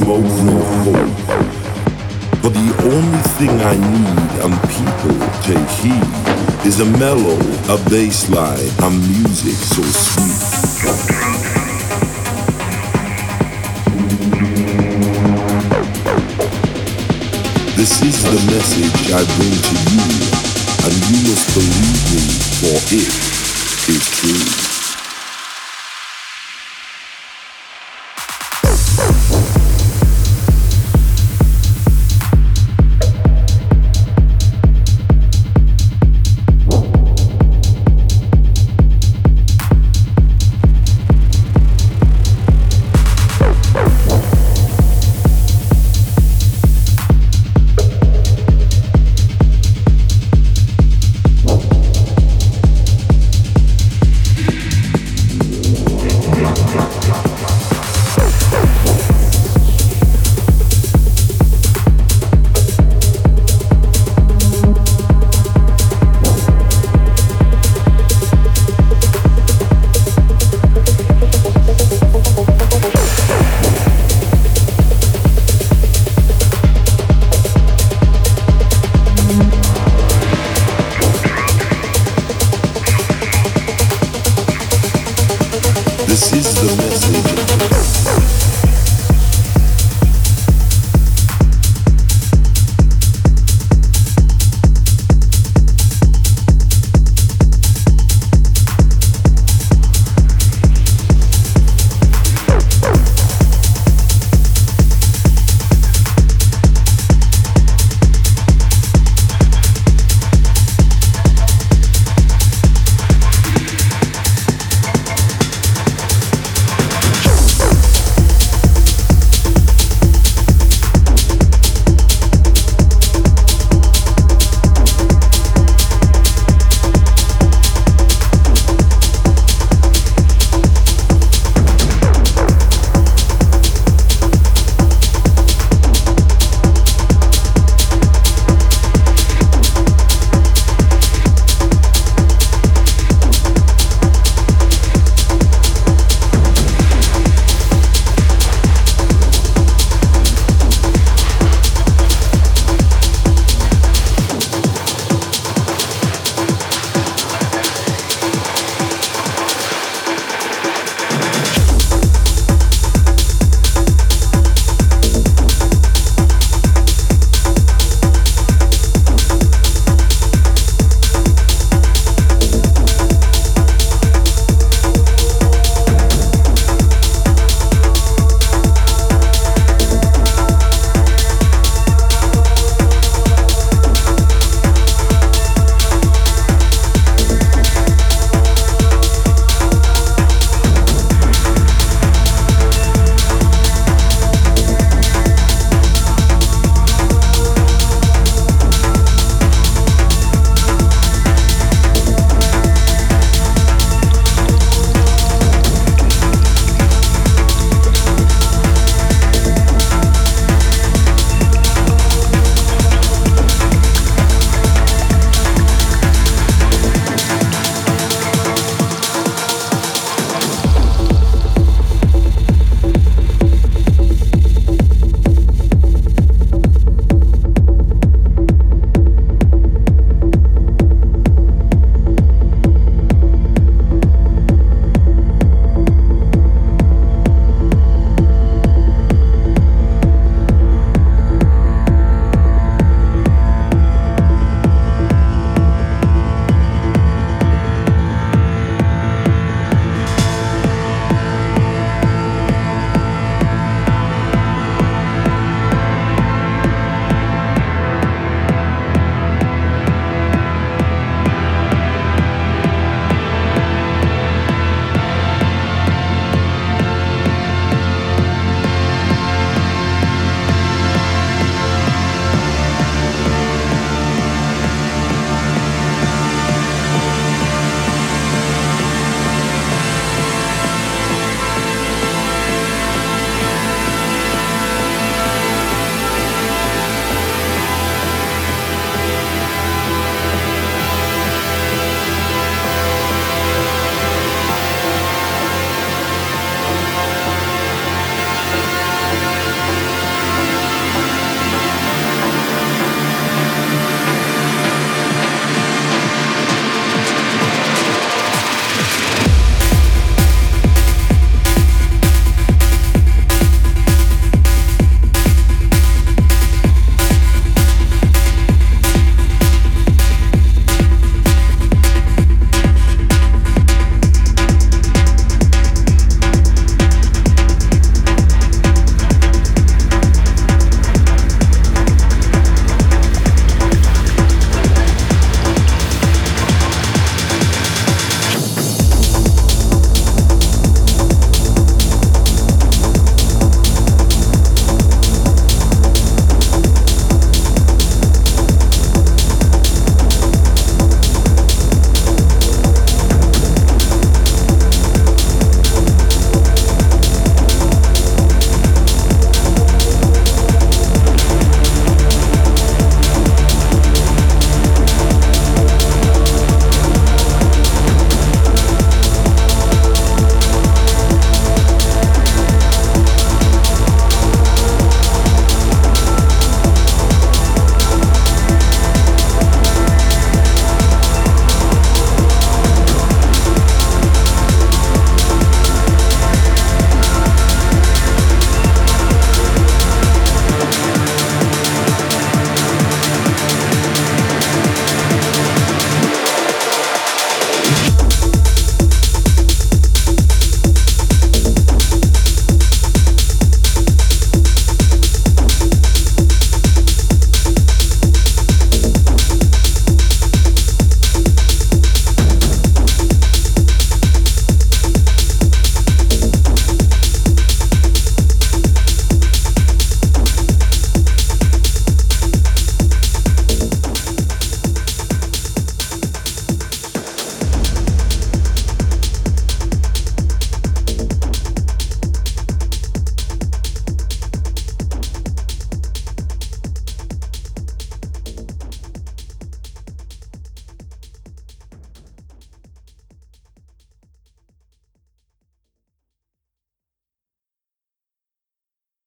smoke, no hope. But the only thing I need, and people take heed, is a mellow, a bass line, a music so sweet. This is the message I bring to you, and you must believe me, for it is true.